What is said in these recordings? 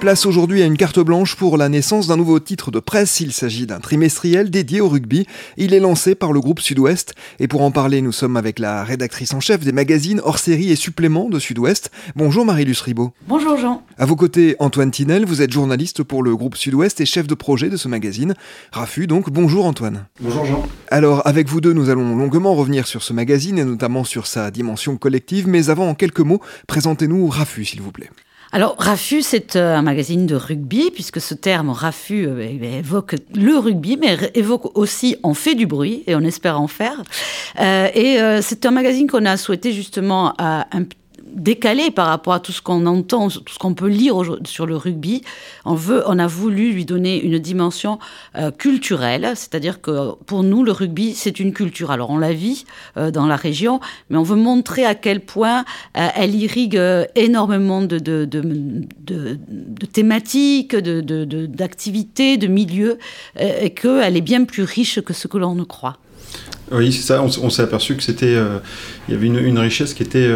Place aujourd'hui à une carte blanche pour la naissance d'un nouveau titre de presse. Il s'agit d'un trimestriel dédié au rugby. Il est lancé par le groupe Sud-Ouest. Et pour en parler, nous sommes avec la rédactrice en chef des magazines hors série et suppléments de Sud-Ouest. Bonjour Marie-Luce Ribot. Bonjour Jean. À vos côtés, Antoine Tinel, vous êtes journaliste pour le groupe Sud-Ouest et chef de projet de ce magazine. Rafu, donc, bonjour Antoine. Bonjour Jean. Alors, avec vous deux, nous allons longuement revenir sur ce magazine et notamment sur sa dimension collective. Mais avant, en quelques mots, présentez-nous Rafu, s'il vous plaît. Alors, RAFU, c'est euh, un magazine de rugby, puisque ce terme RAFU euh, eh évoque le rugby, mais évoque aussi on fait du bruit, et on espère en faire. Euh, et c'est un magazine qu'on a souhaité justement à un décalé par rapport à tout ce qu'on entend, tout ce qu'on peut lire sur le rugby. On, veut, on a voulu lui donner une dimension euh, culturelle, c'est-à-dire que pour nous, le rugby, c'est une culture. Alors on la vit euh, dans la région, mais on veut montrer à quel point euh, elle irrigue énormément de, de, thématiques, d'activités, de, milieux, et qu'elle est bien plus riche que ce que l'on ne croit. Oui, c'est ça. On, s'est aperçu que c'était, y avait une, richesse qui était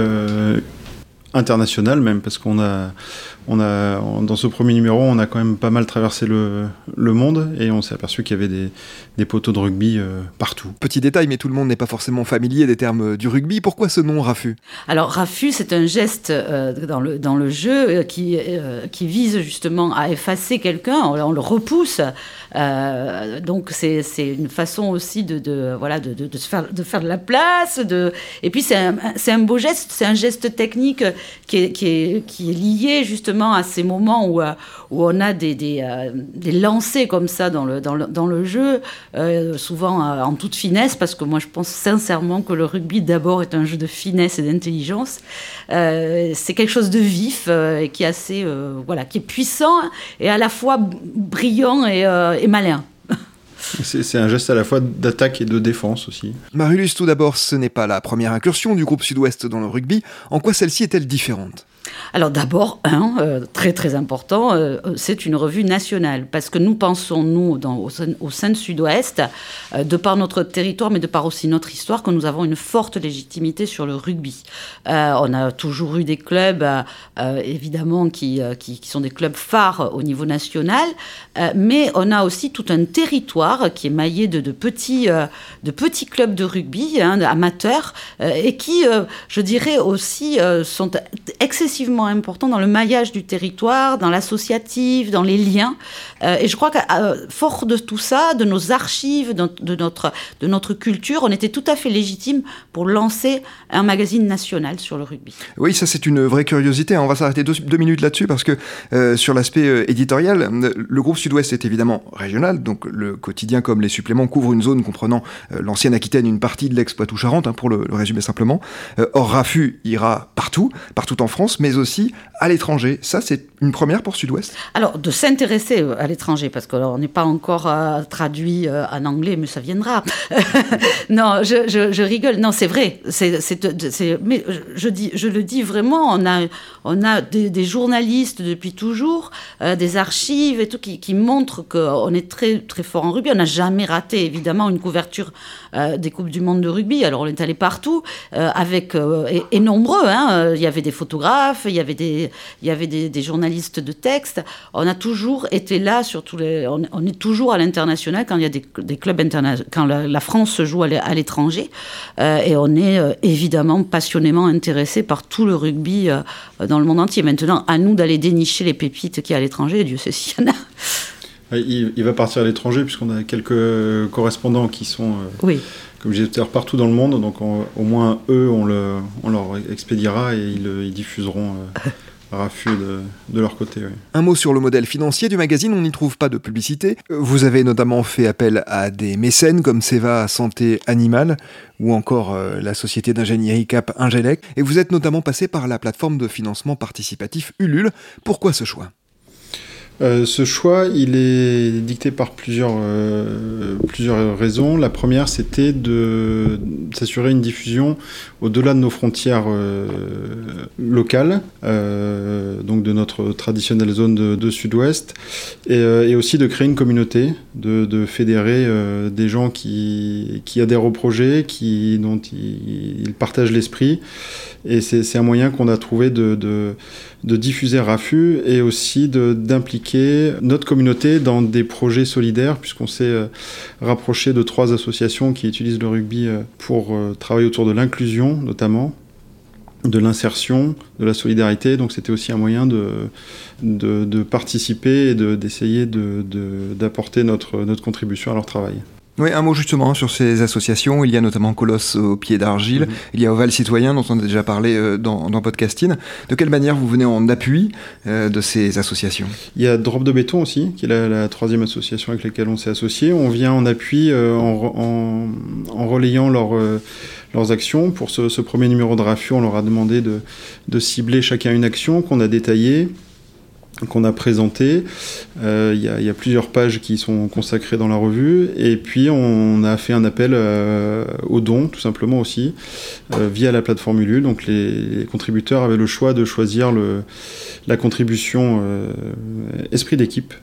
international même, parce qu'on a, on a, dans ce premier numéro, on a quand même pas mal traversé le, le monde et on s'est aperçu qu'il y avait des, des, poteaux de rugby euh, partout. Petit détail, mais tout le monde n'est pas forcément familier des termes du rugby. Pourquoi ce nom Rafu? Alors Rafu, c'est un geste euh, dans, le, dans le jeu euh, qui, qui vise justement à effacer quelqu'un, on, le repousse. donc c'est une façon aussi de, de voilà, de, de, se faire, de faire de la place. De... Et puis c'est un, un beau geste, c'est un geste technique qui est, qui est, qui est lié justement à ces moments où, euh, où on a des, des, euh, des lancers comme ça dans le, dans le, dans le jeu, euh, souvent en toute finesse, parce que moi je pense sincèrement que le rugby d'abord est un jeu de finesse et d'intelligence. c'est quelque chose de vif et qui est assez, voilà, qui est puissant et à la fois brillant et, et malin. C'est un geste à la fois d'attaque et de défense aussi. Marilus, tout d'abord, ce n'est pas la première incursion du groupe Sud-Ouest dans le rugby. En quoi celle-ci est-elle différente? Alors d'abord, un, euh, très très important, euh, c'est une revue nationale, parce que nous pensons, nous, au, sein, de Sud-Ouest, euh, de par notre territoire, mais de par aussi notre histoire, que nous avons une forte légitimité sur le rugby. on a toujours eu des clubs, évidemment, qui, qui, sont des clubs phares au niveau national, mais on a aussi tout un territoire qui est maillé de, de petits, de petits clubs de rugby, hein, amateurs, et qui, je dirais aussi, sont excessivement important dans le maillage du territoire, dans l'associatif, dans les liens. Euh, et je crois qu'à euh, fort de tout ça, de nos archives, de, notre, de notre culture, on était tout à fait légitime pour lancer un magazine national sur le rugby. Oui, ça c'est une vraie curiosité. On va s'arrêter deux, minutes là-dessus parce que euh, sur l'aspect éditorial, le groupe Sud-Ouest est évidemment régional, donc le quotidien comme les suppléments couvrent une zone comprenant l'ancienne Aquitaine, une partie de l'ex-Poitou-Charentes, hein, pour le, le, résumer simplement. or, RAFU ira partout, partout en France, mais aussi à l'étranger. Ça, c'est une première pour Sud-Ouest Alors, de s'intéresser euh, à l'étranger, parce qu'on n'est pas encore euh, traduit euh, en anglais, mais ça viendra. non, je, rigole. Non, c'est vrai. Mais je, le dis vraiment, on a, des, journalistes depuis toujours, des archives et tout, qui, qui montrent qu'on est très, très fort en rugby. On n'a jamais raté, évidemment, une couverture des Coupes du Monde de rugby. Alors, on est allé partout, avec, et, nombreux. Hein. Il y avait des photographes, il y avait des, il y avait des, journalistes de texte. On a toujours été là sur. On, est toujours à l'international quand il y a des, clubs internationaux, quand la, France se joue à l'étranger. Euh, et on est euh, évidemment passionnément intéressé par tout le rugby euh, dans le monde entier. Maintenant, à nous d'aller dénicher les pépites qui à l'étranger. Dieu sait s'il y en a. Il, va partir à l'étranger puisqu'on a quelques correspondants qui sont, oui. comme je disais partout dans le monde. Donc au moins eux, on, le, on leur expédiera et ils, ils diffuseront Raffut de, leur côté. Un mot sur le modèle financier du magazine, on n'y trouve pas de publicité. Vous avez notamment fait appel à des mécènes comme Seva Santé Animale ou encore euh, la société d'ingénierie Cap Ingelec, et vous êtes notamment passé par la plateforme de financement participatif Ulule. Pourquoi ce choix? Euh, ce choix, il est dicté par plusieurs, euh, plusieurs raisons. La première, c'était de s'assurer une diffusion au-delà de nos frontières euh, locales, donc de notre traditionnelle zone de, sud-ouest, et, aussi de créer une communauté, de, fédérer des gens qui, qui, adhèrent au projet, qui, dont ils, partagent l'esprit. Et c'est un moyen qu'on a trouvé de diffuser RAFU et aussi d'impliquer notre communauté dans des projets solidaires, puisqu'on s'est euh, rapproché de trois associations qui utilisent le rugby euh, pour euh, travailler autour de l'inclusion notamment de l'insertion, de la solidarité. Donc c'était aussi un moyen de, participer et d'essayer de, d'apporter notre contribution à leur travail. Oui, un mot justement sur ces associations. Il y a notamment Colosse au pied d'argile, mhm. il y a Oval Citoyen dont on a déjà parlé euh, dans, dans Podcasting. De quelle manière vous venez en appui euh, de ces associations? Il y a Drop de béton aussi, qui est la, troisième association avec laquelle on s'est associé. On vient en appui euh, en, en, relayant leurs actions. Pour ce, ce, premier numéro de RAFU, on leur a demandé de, de cibler chacun une action qu'on a détaillée qu'on a présenté. Euh, il y, a plusieurs pages qui sont consacrées dans la revue. Et puis, on a fait un appel euh, aux dons, tout simplement aussi, euh, via la plateforme Ulule. Donc, les, contributeurs avaient le choix de choisir la contribution esprit d'équipe.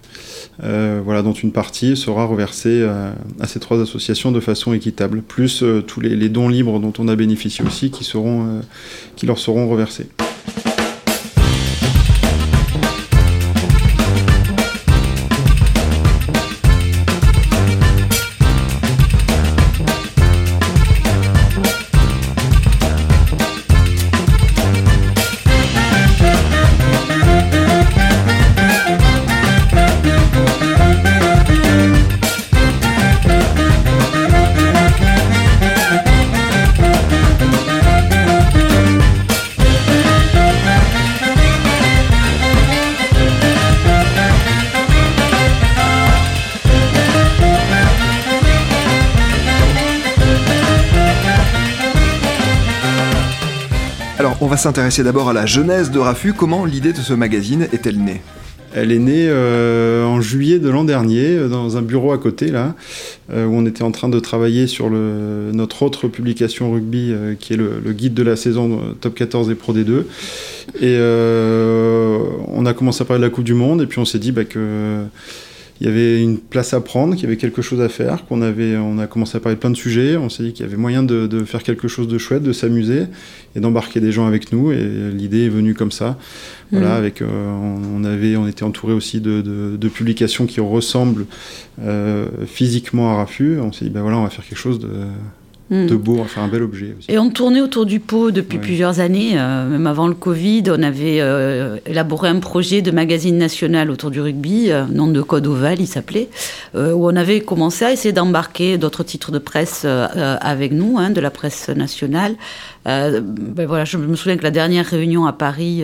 voilà, dont une partie sera reversée à ces trois associations de façon équitable, plus tous les, dons libres dont on a bénéficié aussi qui leur seront reversés. Va s'intéresser d'abord à la jeunesse de Rafu. Comment l'idée de ce magazine est-elle née? Elle est née euh, en juillet de l'an dernier, euh, dans un bureau à côté, là, euh, où on était en train de travailler sur notre autre publication rugby, qui est le, guide de la saison Top 14 et Pro D2. Et on a commencé à parler de la Coupe du Monde, et puis on s'est dit bah, que il y avait une place à prendre, qu'il y avait quelque chose à faire, qu'on avait, on a commencé à parler de plein de sujets, on s'est dit qu'il y avait moyen de, faire quelque chose de chouette, de s'amuser et d'embarquer des gens avec nous. Et l'idée est venue comme ça. Voilà, mmh. avec, euh, on, avait, on était entouré aussi de, publications qui ressemblent euh, physiquement à Rafu. On s'est dit, ben voilà, on va faire quelque chose de De beau, enfin un bel objet. Et on tournait autour du pot depuis plusieurs années, euh, même avant le Covid. On avait euh, élaboré un projet de magazine national autour du rugby, euh, nom de code Oval, il s'appelait, où on avait commencé à essayer d'embarquer d'autres titres de presse avec nous, hein, de la presse nationale. Ben voilà, je me souviens que la dernière réunion à Paris,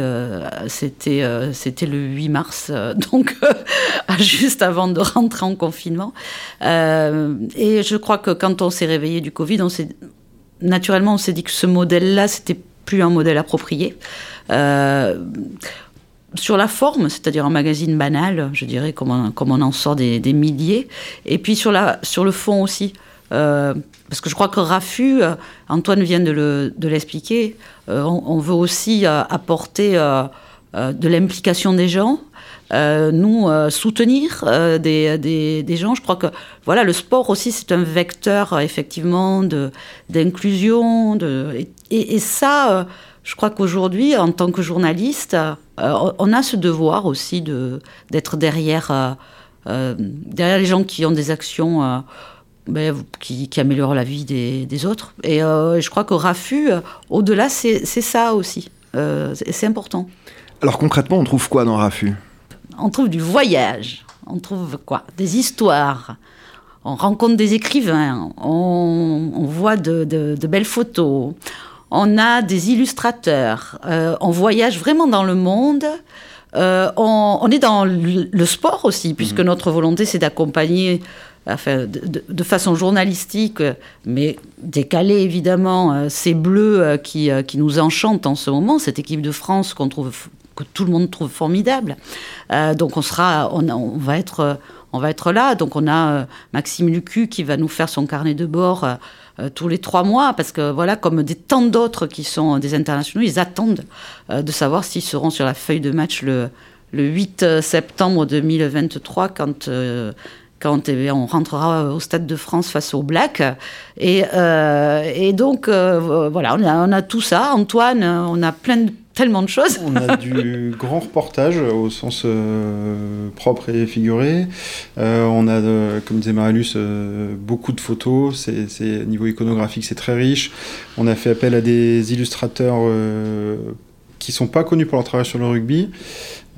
c'était c'était le 8 mars, donc juste avant de rentrer en confinement. et je crois que quand on s'est réveillé du Covid, on naturellement, on s'est dit que ce modèle-là, c'était plus un modèle approprié. Euh, sur la forme, c'est-à-dire un magazine banal, je dirais, comme on, comme on en sort des, milliers, et puis sur, la, sur le fond aussi. Euh, parce que je crois que Rafu, euh, Antoine vient de l'expliquer, on, veut aussi apporter de l'implication des gens, euh, nous euh, soutenir euh, des, gens. Je crois que voilà, le sport aussi, c'est un vecteur effectivement d'inclusion. Et, ça, je crois qu'aujourd'hui, en tant que journaliste, on a ce devoir aussi d'être derrière, derrière les gens qui ont des actions. Ben, qui, qui, améliorent la vie des, des autres. Et je crois que RAFU, au-delà, c'est ça aussi. c'est important. Alors concrètement, on trouve quoi dans RAFU on trouve du voyage. On trouve quoi? Des histoires. On rencontre des écrivains. On, voit de, belles photos. On a des illustrateurs. Euh, on voyage vraiment dans le monde. Euh, on, est dans le, sport aussi, puisque mhm. notre volonté, c'est d'accompagner de, façon journalistique, mais décalée évidemment, euh, ces bleus euh, qui, qui, nous enchantent en ce moment, cette équipe de France qu'on trouve, que tout le monde trouve formidable. donc on sera, on, on, va être, on va être là. Donc on a Maxime Lucu qui va nous faire son carnet de bord. tous les trois mois, parce que voilà, comme des tant d'autres qui sont des internationaux, ils attendent de savoir s'ils seront sur la feuille de match le, le 8 septembre 2023 quand quand eh on rentrera au Stade de France face au Black. Et, euh, donc, euh, voilà, on a, tout ça. Antoine, on a plein de, tellement de choses. On a du grand reportage au sens euh, propre et figuré. on a, comme disait Marilus, beaucoup de photos. C'est, niveau iconographique, c'est très riche. On a fait appel à des illustrateurs qui sont pas connus pour leur travail sur le rugby.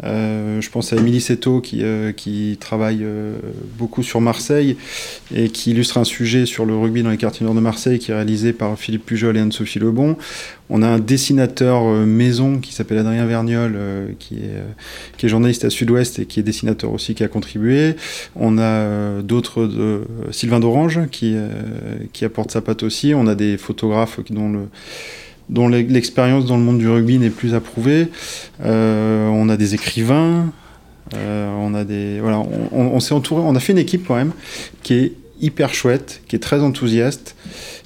Euh, je pense à Émilie Seto qui, euh, travaille euh, beaucoup sur Marseille et qui illustre un sujet sur le rugby dans les quartiers nord de Marseille qui est réalisé par Philippe Pujol et Anne-Sophie Lebon. On a un dessinateur maison qui s'appelle Adrien Verniol qui, est, journaliste à Sud-Ouest et qui est dessinateur aussi qui a contribué. On a d'autres, Sylvain d'Orange qui, qui apporte sa patte aussi. On a des photographes dont le dont l'expérience dans le monde du rugby n'est plus approuvée. Euh, on a des écrivains, euh, on a des voilà, on, s'est entouré, on a fait une équipe quand même qui est hyper chouette, qui est très enthousiaste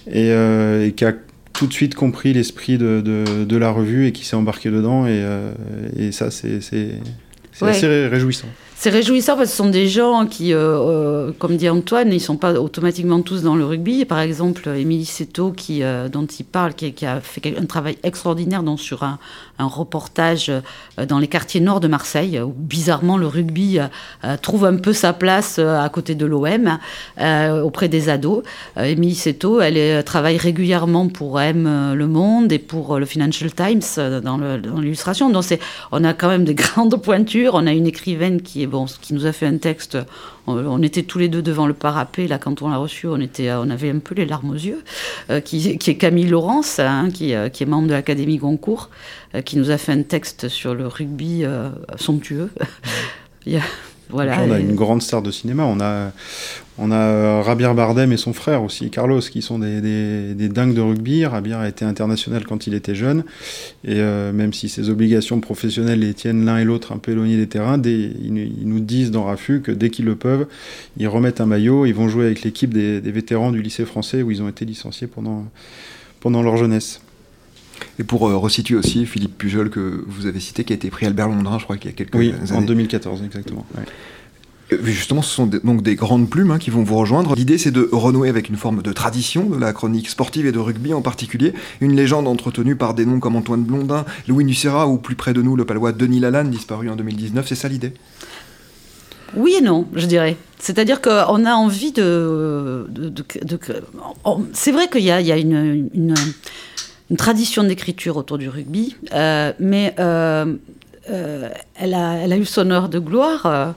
et, euh, qui a tout de suite compris l'esprit de, de, la revue et qui s'est embarqué dedans et, et ça c'est assez réjouissant. C'est réjouissant parce que ce sont des gens qui, euh, euh, comme dit Antoine, ils ne sont pas automatiquement tous dans le rugby. Par exemple, Émilie Seto, euh, dont il parle, qui, a fait un travail extraordinaire sur un, reportage dans les quartiers nord de Marseille, où bizarrement le rugby trouve un peu sa place à côté de l'OM, auprès des ados. Émilie Seto, elle travaille régulièrement pour M Le Monde et pour le Financial Times dans l'illustration. Donc on a quand même des grandes pointures. On a une écrivaine qui est bon, qui nous a fait un texte. On, était tous les deux devant le parapet, là, quand on l'a reçu, on, était, on avait un peu les larmes aux yeux, euh, qui, est Camille Laurence, hein, qui, euh, est membre de l'Académie Goncourt, euh, qui nous a fait un texte sur le rugby somptueux. Voilà, on a une grande star de cinéma. On a, on a euh, Rabir Bardem et son frère aussi, Carlos, qui sont des, des, dingues de rugby. Rabir a été international quand il était jeune. Et euh, même si ses obligations professionnelles les tiennent l'un et l'autre un peu éloignés des terrains, ils, nous disent dans Rafu que dès qu'ils le peuvent, ils remettent un maillot, ils vont jouer avec l'équipe des, des, vétérans du lycée français où ils ont été licenciés pendant, pendant leur jeunesse. Et pour euh, resituer aussi Philippe Pujol que vous avez cité, qui a été pris Albert Londrin, je crois qu'il y a quelques oui, années. en 2014 exactement. Euh, justement, ce sont donc des grandes plumes hein, qui vont vous rejoindre. L'idée, c'est de renouer avec une forme de tradition de la chronique sportive et de rugby en particulier. Une légende entretenue par des noms comme Antoine Blondin, Louis Nucera ou plus près de nous le palois Denis Lalanne, disparu en 2019. C'est ça l'idée oui et non, je dirais. C'est-à-dire qu'on a envie de... c'est vrai qu'il y a, une, une tradition d'écriture autour du rugby, euh, mais euh, euh, elle, a, eu son heure de gloire.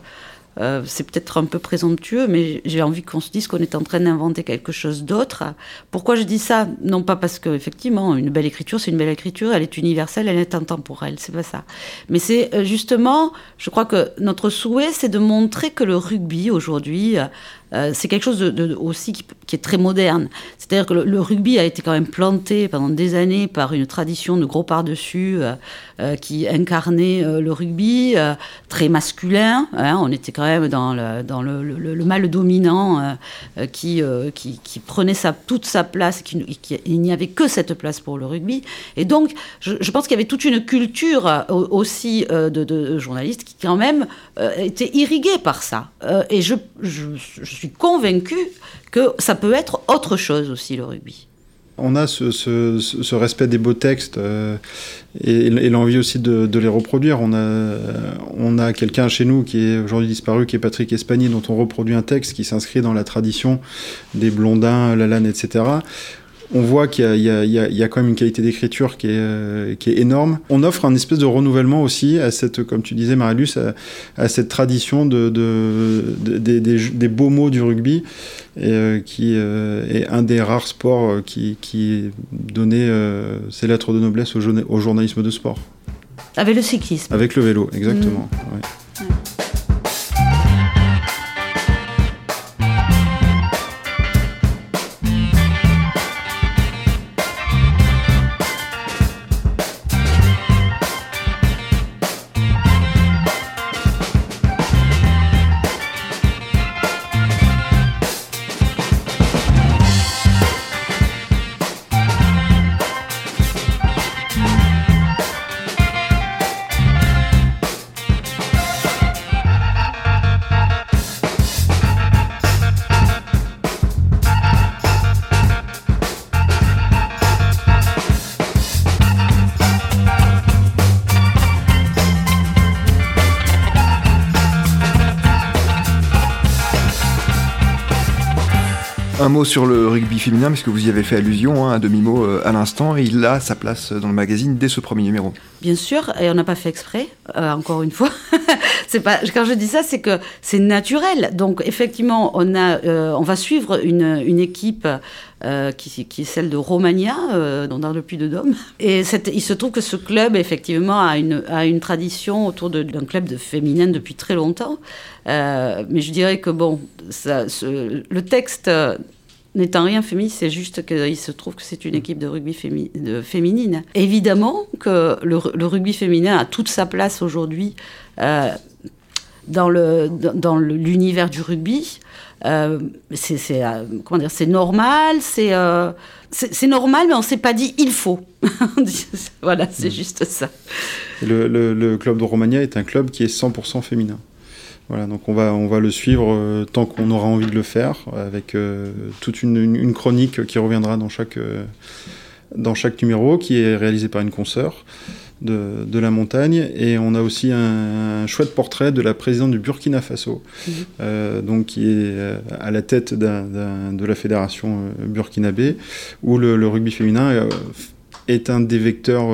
c'est peut-être un peu présomptueux, mais j'ai envie qu'on se dise qu'on est en train d'inventer quelque chose d'autre. Pourquoi je dis ça? Non pas parce qu'effectivement, une belle écriture, c'est une belle écriture, elle est universelle, elle est intemporelle, c'est pas ça. Mais c'est justement, je crois que notre souhait, c'est de montrer que le rugby aujourd'hui euh, c'est quelque chose aussi qui, est très moderne. C'est-à-dire que le, rugby a été quand même planté pendant des années par une tradition de gros par-dessus euh, euh, qui incarnait le rugby très masculin. Hein. on était quand même dans le, dans le, le, mâle dominant qui, prenait toute sa place, il n'y avait que cette place pour le rugby. Et donc, je, pense qu'il y avait toute une culture aussi de, journalistes qui quand même était irriguée par ça. et je suis convaincu que ça peut être autre chose aussi, le rugby. On a ce, respect des beaux textes euh, et, l'envie aussi de, les reproduire. On a, on a quelqu'un chez nous qui est aujourd'hui disparu, qui est Patrick Espagny, dont on reproduit un texte qui s'inscrit dans la tradition des Blondins, Lalanne, etc on voit qu'il y, y, a quand même une qualité d'écriture qui, est, qui est énorme. On offre un espèce de renouvellement aussi à cette, comme tu disais, Marilus, à, cette tradition de, de, des, beaux mots du rugby, et, qui est un des rares sports qui, qui donnait ses lettres de noblesse au, au journalisme de sport. Avec le cyclisme. Avec le vélo, exactement. Mmh. Un sur le rugby féminin, puisque vous y avez fait allusion, hein, demi-mot euh, à l'instant, il a sa place dans le magazine dès ce premier numéro. Bien sûr, et on n'a pas fait exprès, euh, encore une fois. pas, quand je dis ça, c'est que c'est naturel. Donc effectivement, on, a, euh, on va suivre une, une équipe qui, qui, est celle de Romagna, dans le Puy de Dôme. Et il se trouve que ce club, effectivement, a une, a une tradition autour d'un club de féminin depuis très longtemps. mais je dirais que bon, le texte n'étant rien féministe, c'est juste qu'il se trouve que c'est une équipe de rugby féminine. Évidemment que le, rugby féminin a toute sa place aujourd'hui euh, dans l'univers du rugby. Euh, c'est euh, comment dire, c'est normal, c'est c'est normal, mais on s'est pas dit il faut. voilà, c'est mm. juste ça. Le, le, club de Romagna est un club qui est 100% féminin. Voilà, donc on va, on va le suivre euh, tant qu'on aura envie de le faire, avec euh, toute une, chronique qui reviendra dans chaque, euh, dans chaque numéro, qui est réalisée par une consoeur de, de, la montagne. Et on a aussi un, chouette portrait de la présidente du Burkina Faso, mhm. donc qui est à la tête de la fédération burkinabé, où le, le rugby féminin est un des vecteurs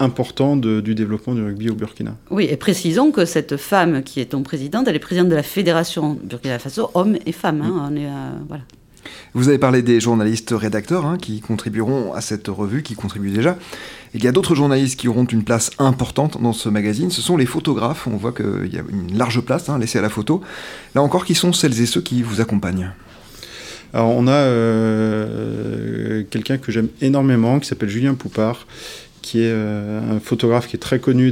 important du développement du rugby au Burkina. Oui, et précisons que cette femme qui est ton présidente, elle est présidente de la fédération Burkina Faso, hommes et femmes. Hein, on est, euh, voilà. Vous avez parlé des journalistes rédacteurs hein, qui contribueront à cette revue, qui contribuent déjà. Il y a d'autres journalistes qui auront une place importante dans ce magazine, ce sont les photographes. On voit qu'il y a une large place hein, laissée à la photo. Là encore, qui sont celles et ceux qui vous accompagnent? Alors on a euh, quelqu'un que j'aime énormément qui s'appelle Julien Poupard qui est euh, un photographe qui est très connu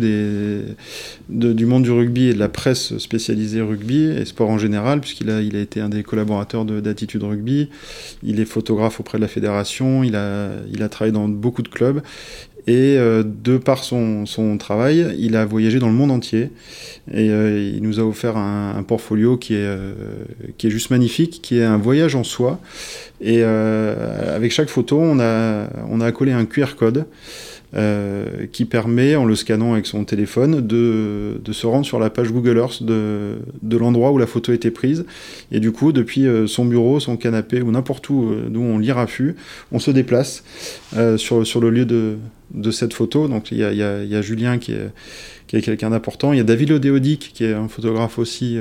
du monde du rugby et de la presse spécialisée rugby et sport en général, puisqu'il a, il a été un des collaborateurs d'Attitude Rugby. Il est photographe auprès de la fédération, il a, il a travaillé dans beaucoup de clubs. Et euh, de par son, son, travail, il a voyagé dans le monde entier. Et euh, il nous a offert un, portfolio qui est, qui est juste magnifique, qui est un voyage en soi. Et avec chaque photo, on a, on a accolé un QR code. Euh, qui permet, en le scannant avec son téléphone, de, se rendre sur la page Google Earth de, l'endroit où la photo a été prise. Et du coup, depuis euh, son bureau, son canapé ou n'importe où euh, d'où on lit Raffut, on se déplace sur, le lieu de, cette photo. Donc il y a, Julien qui est, quelqu'un d'important. Il y a David Odéodic qui est un photographe aussi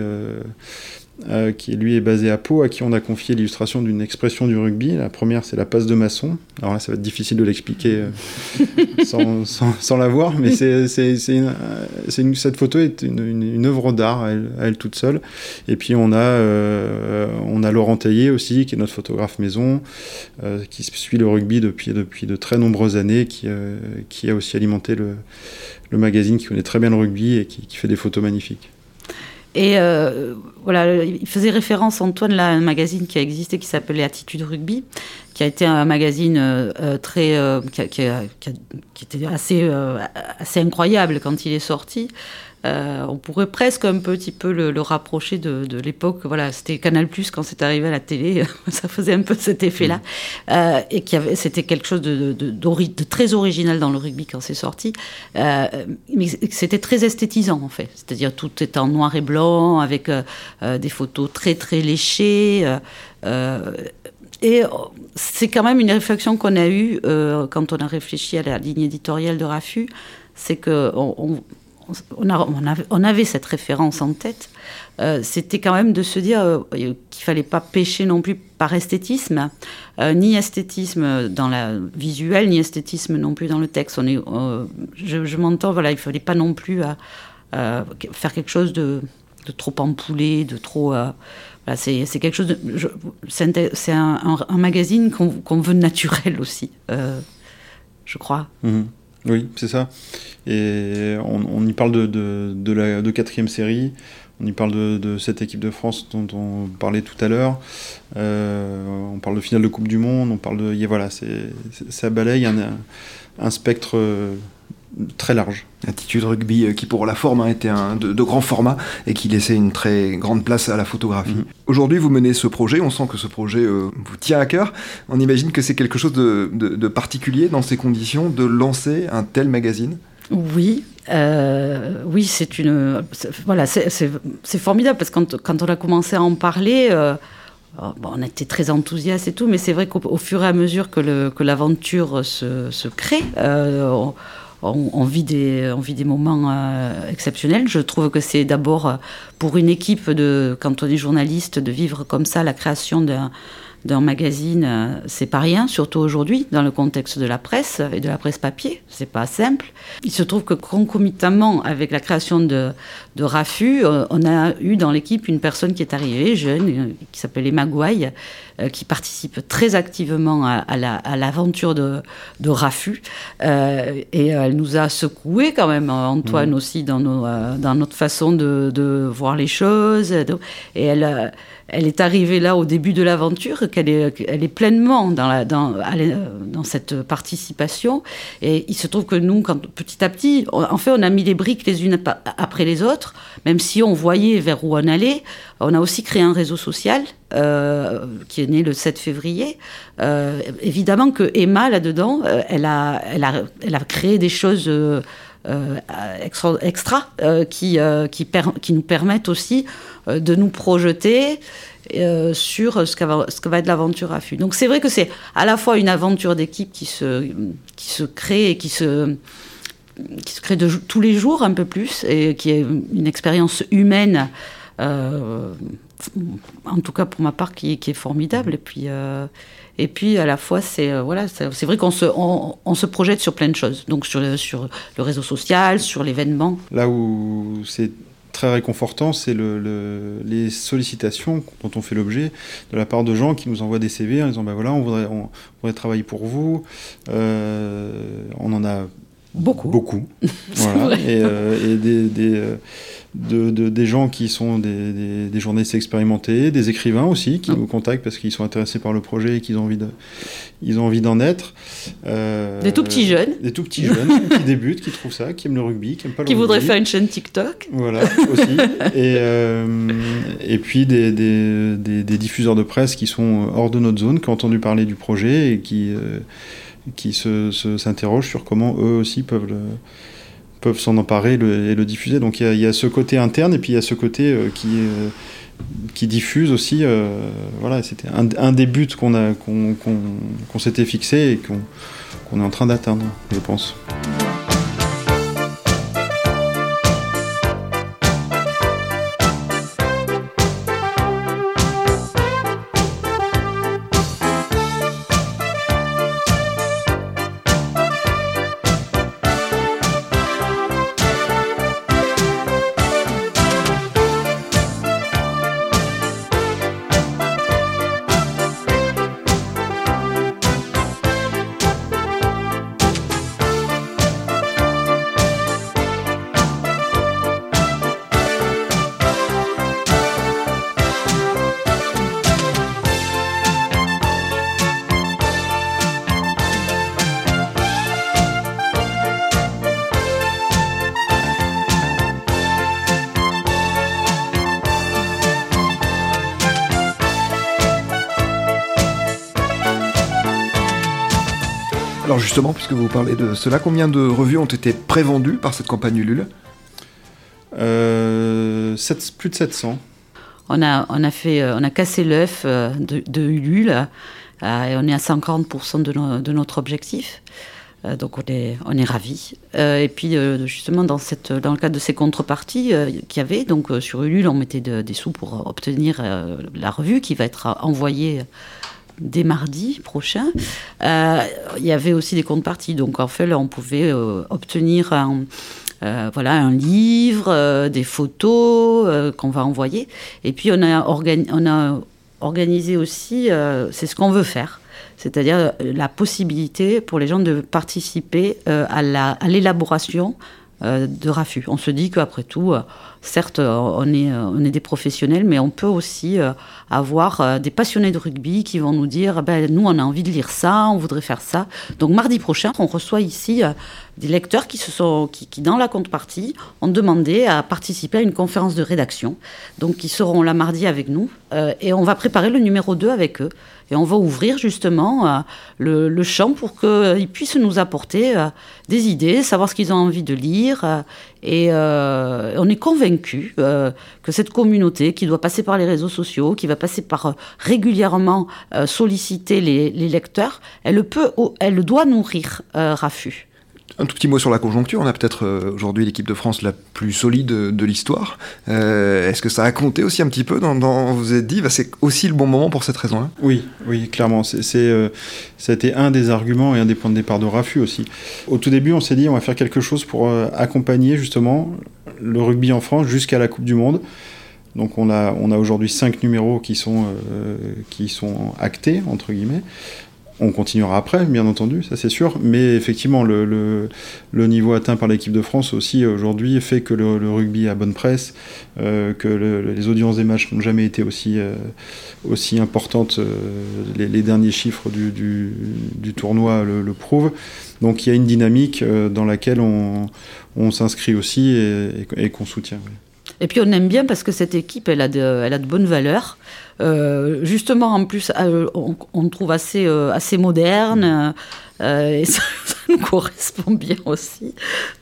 qui lui est basé à Pau, à qui on a confié l'illustration d'une expression du rugby. La première, c'est la passe de maçon. Alors là, ça va être difficile de l'expliquer euh, sans, sans, la voir, mais c'est, une, cette photo est une, une, œuvre d'art à elle, toute seule. Et puis on a, euh, on a Laurent Taillé aussi, qui est notre photographe maison, qui suit le rugby depuis, depuis de très nombreuses années, qui, qui a aussi alimenté le, le magazine, qui connaît très bien le rugby et qui fait des photos magnifiques. Et euh, voilà, il faisait référence, Antoine, à un magazine qui a existé qui s'appelait Attitude Rugby, qui a été un magazine euh, euh, très. Qui, était assez incroyable quand il est sorti. Euh, on pourrait presque un petit peu le, rapprocher de, l'époque. Voilà, c'était Canal Plus quand c'est arrivé à la télé. ça faisait un peu cet effet-là. Euh, et c'était quelque chose de, très original dans le rugby quand c'est sorti. Euh, mais c'était très esthétisant en fait. C'est-à-dire tout est en noir et blanc avec des photos très très léchées et c'est quand même une réflexion qu'on a eue quand on a réfléchi à la ligne éditoriale de Raffut, c'est que avait, cette référence en tête, euh, c'était quand même de se dire euh, qu'il fallait pas pêcher non plus par esthétisme, euh, ni esthétisme dans la visuelle, ni esthétisme non plus dans le texte. On est, je, m'entends, voilà, il fallait pas non plus faire quelque chose de, trop empoulé, de trop. c'est quelque chose. C'est un, magazine qu'on veut naturel aussi, je crois. Mmh. Oui, c'est ça. Et on, y parle de, de, la de quatrième série, on y parle de, cette équipe de France dont on parlait tout à l'heure, euh, on parle de finale de Coupe du Monde, on parle de... voilà, ça balaye un, un spectre très large. Attitude rugby euh, qui pour la forme a été un de, grand format et qui laissait une très grande place à la photographie. Mhm. Aujourd'hui vous menez ce projet, on sent que ce projet euh, vous tient à cœur. On imagine que c'est quelque chose de, particulier dans ces conditions de lancer un tel magazine? Oui, euh, oui, c'est une, voilà, c'est formidable parce que quand, on a commencé à en parler, oh, on était très enthousiastes et tout, mais c'est vrai qu'au fur et à mesure que l'aventure se, se, crée, on, des, on vit des moments euh, exceptionnels. Je trouve que c'est d'abord euh, pour une équipe de, quand on est journaliste, de vivre comme ça la création d'un magazine, euh, c'est pas rien, surtout aujourd'hui, dans le contexte de la presse et de la presse papier. C'est pas simple. Il se trouve que concomitamment avec la création de, de RAFU, on a eu dans l'équipe une personne qui est arrivée, jeune, qui s'appelle Emma Gouaille, qui participe très activement à, l'aventure de, de RAFU. et elle nous a secoué quand même, Antoine mmh. aussi, dans, nos, dans notre façon de, de, voir les choses. Et elle elle est arrivée là au début de l'aventure, qu'elle est, elle est pleinement dans, la, dans, dans cette participation. Et il se trouve que nous, quand, petit à petit, en fait, on a mis les briques les unes après les autres, même si on voyait vers où on allait. On a aussi créé un réseau social euh, qui est né le 7 février. Euh, évidemment que Emma, là-dedans, euh, elle, a, elle, a, elle a créé des choses... extra, qui, qui, nous permettent aussi de nous projeter sur ce, va, ce que va être l'aventure à FU. Donc c'est vrai que c'est à la fois une aventure d'équipe qui se, qui se crée et qui se, qui se crée tous les jours un peu plus et qui est une expérience humaine, en tout cas pour ma part, qui, qui est formidable. Et puis, et puis à la fois, c'est voilà, c'est vrai qu'on se, on, se projette sur plein de choses. Donc sur le, sur le réseau social, sur l'événement. Là où c'est très réconfortant, c'est le, les sollicitations dont on fait l'objet de la part de gens qui nous envoient des CV en disant ben voilà, on voudrait, on, voudrait travailler pour vous. Euh, on en a beaucoup. Beaucoup. voilà. Et, euh, et, des, des, euh, de, des gens qui sont des, des, journalistes expérimentés, des écrivains aussi qui ah. nous contactent parce qu'ils sont intéressés par le projet et qu'ils ont envie de, ils ont envie d'en être. Euh, des tout petits jeunes. Des tout petits jeunes qui débutent, qui trouvent ça, qui aiment le rugby, qui aiment pas le qui rugby. voudraient faire une chaîne TikTok. Voilà, aussi. et, euh, et puis des, des, des, diffuseurs de presse qui sont hors de notre zone, qui ont entendu parler du projet et qui, qui s'interrogent sur comment eux aussi peuvent peuvent s'en emparer et le, diffuser. Donc il y, a ce côté interne et puis il y a ce côté euh, qui, euh, qui diffuse aussi. Euh, voilà, c'était un, des buts qu'on qu'on s'était fixé et qu'on est en train d'atteindre, je pense. Alors justement, puisque vous parlez de cela, combien de revues ont été prévendues par cette campagne Ulule? Euh, Plus de 700. On a, on a, fait, euh, on a cassé l'œuf euh, de, Ulule et on est à 140% de, de notre objectif. donc on est, on est ravis. et puis justement dans, cette, dans le cadre de ces contreparties qu'il y avait, donc sur Ulule on mettait des sous pour obtenir la revue qui va être envoyée dès mardi prochain. Il y avait aussi des contreparties, donc en fait on pouvait obtenir un euh, voilà, un livre, euh, des photos euh, qu'on va envoyer. Et puis on a organisé aussi, c'est ce qu'on veut faire, c'est-à-dire la possibilité pour les gens de participer à l'élaboration de RAFU. On se dit qu'après tout, certes, on est, on est des professionnels, mais on peut aussi avoir des passionnés de rugby qui vont nous dire, ben, nous, on a envie de lire ça, on voudrait faire ça. Donc mardi prochain, on reçoit ici des lecteurs qui, se sont, qui, dans la contrepartie, ont demandé à participer à une conférence de rédaction. Donc, ils seront là mardi avec nous. Euh, et on va préparer le numéro 2 avec eux. Et on va ouvrir justement euh, le, champ pour qu'ils puissent nous apporter euh, des idées, savoir ce qu'ils ont envie de lire. et on est convaincu que cette communauté qui doit passer par les réseaux sociaux, qui va passer par régulièrement solliciter les, les, lecteurs, elle, peut, elle doit nourrir RAFU. Un tout petit mot sur la conjoncture. On a peut-être euh, aujourd'hui l'équipe de France la plus solide de, l'histoire. Euh, est-ce que ça a compté aussi un petit peu dans, vous êtes dit, bah, c'est aussi le bon moment pour cette raison-là? Oui, oui, clairement. C'est, euh, ça a été un des arguments et un des points de départ de Rafu aussi. Au tout début, on s'est dit, on va faire quelque chose pour accompagner justement le rugby en France jusqu'à la Coupe du Monde. Donc on a, aujourd'hui cinq numéros qui sont actés, entre guillemets. On continuera après, bien entendu, ça c'est sûr, mais effectivement, le, niveau atteint par l'équipe de France aussi aujourd'hui fait que le, rugby a bonne presse, euh, que les audiences des matchs n'ont jamais été aussi, euh, aussi importantes, euh, les, derniers chiffres du, tournoi le, prouvent. Donc il y a une dynamique dans laquelle on, s'inscrit aussi et, qu'on soutient. Et puis on aime bien parce que cette équipe, elle a de bonnes valeurs. Euh, justement, en plus, euh, on, trouve assez, euh, assez moderne. et ça, nous correspond bien aussi.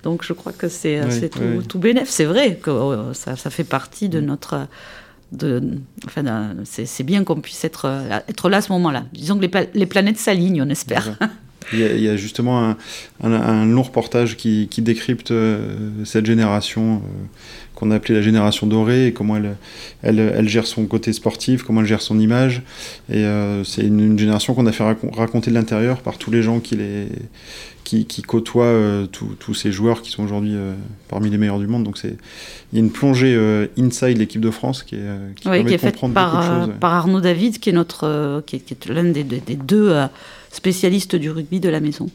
Donc je crois que c'est tout, tout bénéf. C'est vrai que ça, ça, fait partie de notre... De, enfin, c'est bien qu'on puisse être, être là à ce moment-là. Disons que les, les planètes s'alignent, on espère. Il y, a, justement un, un, long reportage qui, qui décrypte cette génération qu'on a appelé la génération dorée et comment elle, elle, elle, gère son côté sportif, comment elle gère son image. Et euh, c'est une, génération qu'on a fait raconter de l'intérieur par tous les gens qui, les, qui, qui côtoient euh, tous ces joueurs qui sont aujourd'hui euh, parmi les meilleurs du monde. Donc il y a une plongée inside l'équipe de France qui est, qui faite par, par Arnaud David, qui est notre qui est, l'un des, des, deux spécialistes du rugby de la maison.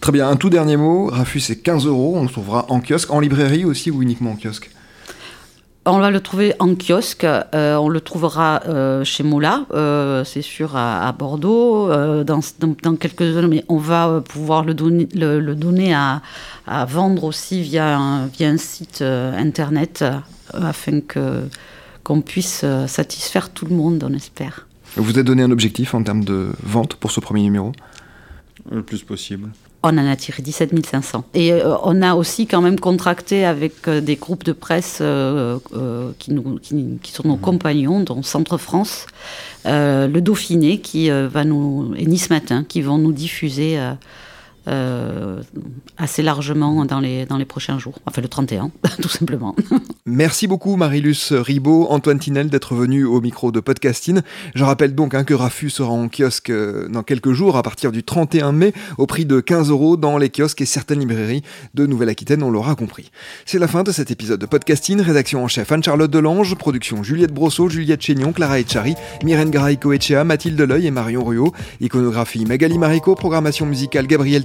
Très bien, un tout dernier mot. Rafu, c'est 15 euros. On le trouvera en kiosque, en librairie aussi ou uniquement en kiosque? On va le trouver en kiosque, euh, on le trouvera euh, chez Mola, euh, c'est sûr, à, Bordeaux, dans, quelques années, mais on va pouvoir le donner, le, donner à, vendre aussi via un, via un site internet afin que, qu'on puisse satisfaire tout le monde, on espère. Vous avez donné un objectif en termes de vente pour ce premier numéro Le plus possible on en a tiré 17 500. Et euh, on a aussi quand même contracté avec euh, des groupes de presse euh, qui, nous, qui, sont nos mmh. compagnons, dont Centre France, le Dauphiné qui va nous et Nice Matin qui vont nous diffuser euh, assez largement dans les, dans les prochains jours. Enfin, le 31, tout simplement. Merci beaucoup, Marilus Ribaud, Antoine Tinel, d'être venu au micro de Podcasting. Je rappelle donc hein, que Rafu sera en kiosque euh, dans quelques jours, à partir du 31 mai, au prix de 15 euros dans les kiosques et certaines librairies de Nouvelle-Aquitaine, on l'aura compris. C'est la fin de cet épisode de Podcasting. Rédaction en chef Anne-Charlotte Delange, production Juliette Brosseau, Juliette Chénion, Clara Echari, Myrène Garaïco Echea, Mathilde Leuil et Marion Ruot. Iconographie Magali Marico, programmation musicale Gabriel